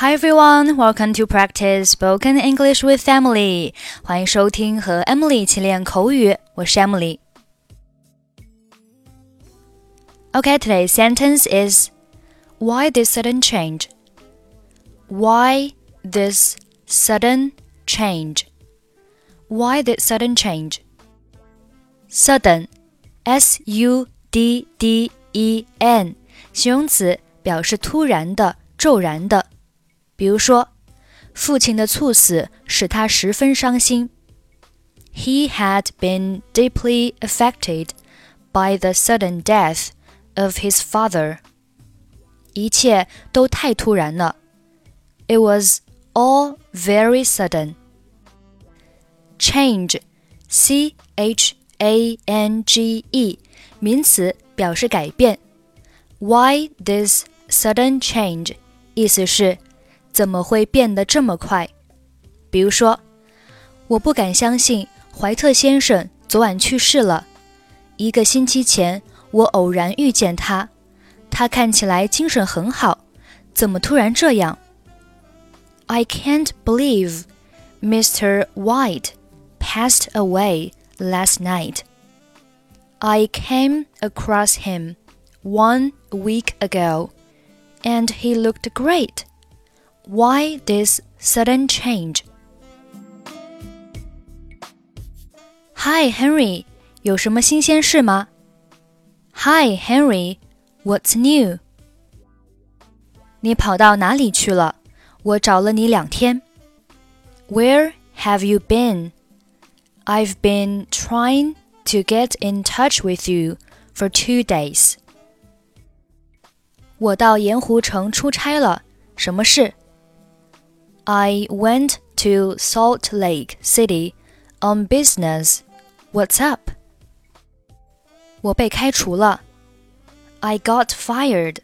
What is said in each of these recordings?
Hi everyone, welcome to practice spoken English with Emily. 欢迎收听和 Emily 一起练口语，我是 Emily。Okay, today's sentence is Why this sudden change? Why this sudden change? Why this sudden change? Sudden, S U D D E N，形容词，表示突然的、骤然的。 比如说，父亲的猝死使他十分伤心。He had been deeply affected by the sudden death of his father. 一切都太突然了。It was all very sudden. Change, C H A N G E，名词，表示改变。Why this sudden change？意思是 怎么会变得这么快？比如说，我不敢相信怀特先生昨晚去世了。一个星期前，我偶然遇见他，他看起来精神很好，怎么突然这样？I can't believe Mr. White passed away last night. I came across him one week ago, and he looked great. Why this sudden change? Hi, Henry，有什么新鲜事吗？Hi, Henry, what's new? 你跑到哪里去了？我找了你两天。Where have you been? I've been trying to get in touch with you for two days. 我到盐湖城出差了，什么事 ？I went to Salt Lake City on business. What's up? 我被开除了。I got fired.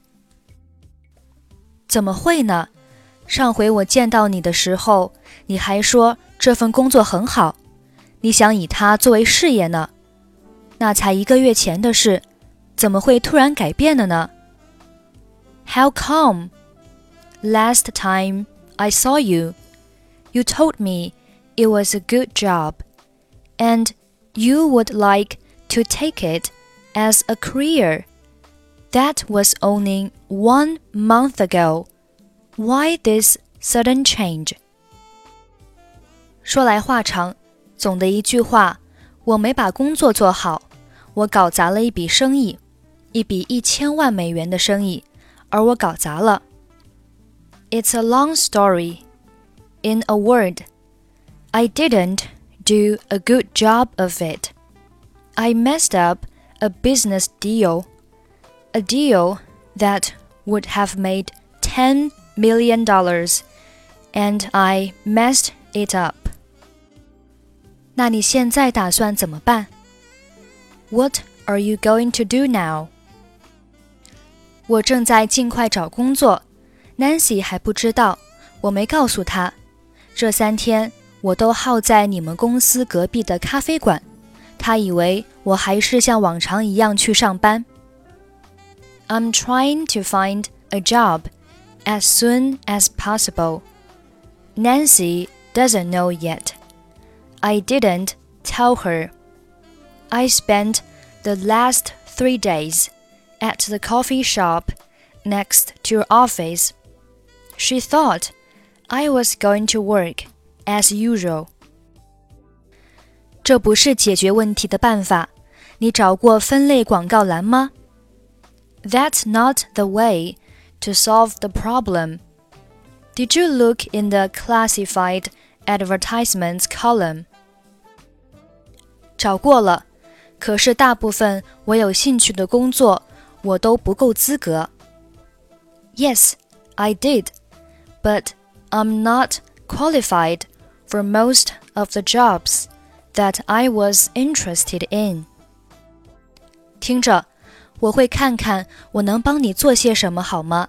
怎么会呢？上回我见到你的时候，你还说这份工作很好，你想以它作为事业呢。那才一个月前的事，怎么会突然改变了呢？How come? Last time I saw you, you told me it was a good job, and you would like to take it as a career. That was only one month ago. Why this sudden change? 说来话长，总的一句话，我没把工作做好，我搞砸了一笔生意，一笔一千万美元的生意，而我搞砸了。 it's a long story. In a word, I didn't do a good job of it. I messed up a business deal, a deal that would have made $10 million, and I messed it up. 那你现在打算怎么办？What are you going to do now? 我正在尽快找工作。 Nancy 还不知道，我没告诉她。这三天我都耗在你们公司隔壁的咖啡馆，她以为我还是像往常一样去上班。I'm trying to find a job as soon as possible. Nancy doesn't know yet. I didn't tell her. I spent the last three days at the coffee shop next to your office she thought I was going to work as usual. 这不是解决问题的办法。你找过分类广告栏吗？That's not the way to solve the problem. Did you look in the classified advertisements column? 找过了，可是大部分我有兴趣的工作，我都不够资格。Yes, I did but I'm not qualified for most of the jobs that I was interested in. 听着，我会看看我能帮你做些什么，好吗？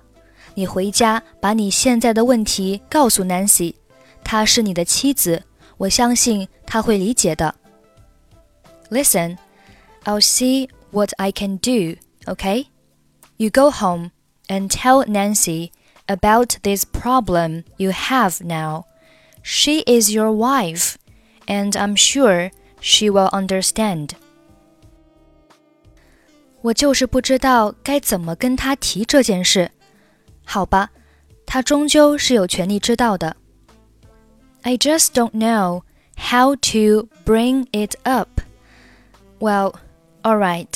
你回家把你现在的问题告诉 Nancy，她是你的妻子，我相信她会理解的。Listen, I'll see what I can do, okay? You go home and tell Nancy about this problem you have now. She is your wife, and I'm sure she will understand. 我就是不知道该怎么跟他提这件事。好吧，他终究是有权利知道的。I just don't know how to bring it up. Well, all right.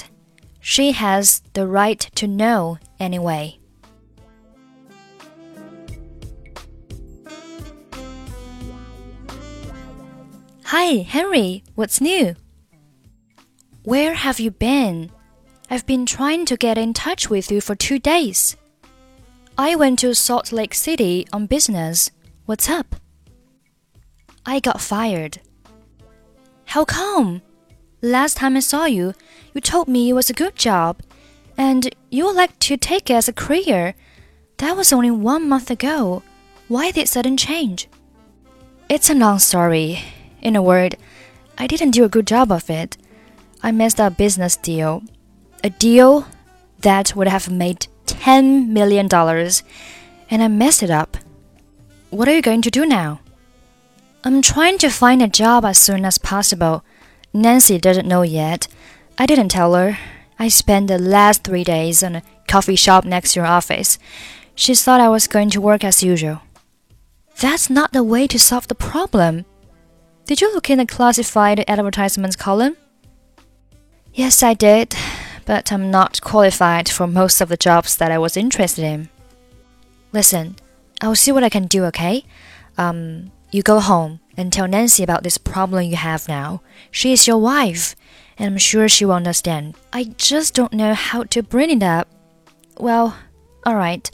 She has the right to know anyway. Hi, Henry. What's new? Where have you been? I've been trying to get in touch with you for two days. I went to Salt Lake City on business. What's up? I got fired. How come? Last time I saw you, you told me it was a good job, and you would like to take it as a career. That was only one month ago. Why this sudden change? It's a long story. In a word, I didn't do a good job of it. I messed up a business deal. A deal that would have made $10 million, and I messed it up. What are you going to do now? I'm trying to find a job as soon as possible. Nancy doesn't know yet. I didn't tell her. I spent the last three days in a coffee shop next to your office. She thought I was going to work as usual. That's not the way to solve the problem. Did you look in the classified advertisements column? Yes, I did but I'm not qualified for most of the jobs that I was interested in. Listen, I'll see what I can do, okay? Um, you go home and tell Nancy about this problem you have now. She is your wife, and I'm sure she will understand. I just don't know how to bring it up. Well, alright.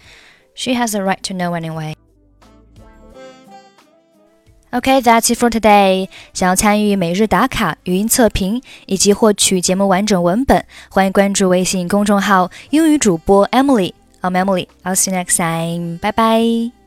She has a right to know anyway. Okay, that's it for today. 想要参与每日打卡、语音测评以及获取节目完整文本，欢迎关注微信公众号“英语主播 Emily”。I'm Emily. I'll see you next time. Bye bye.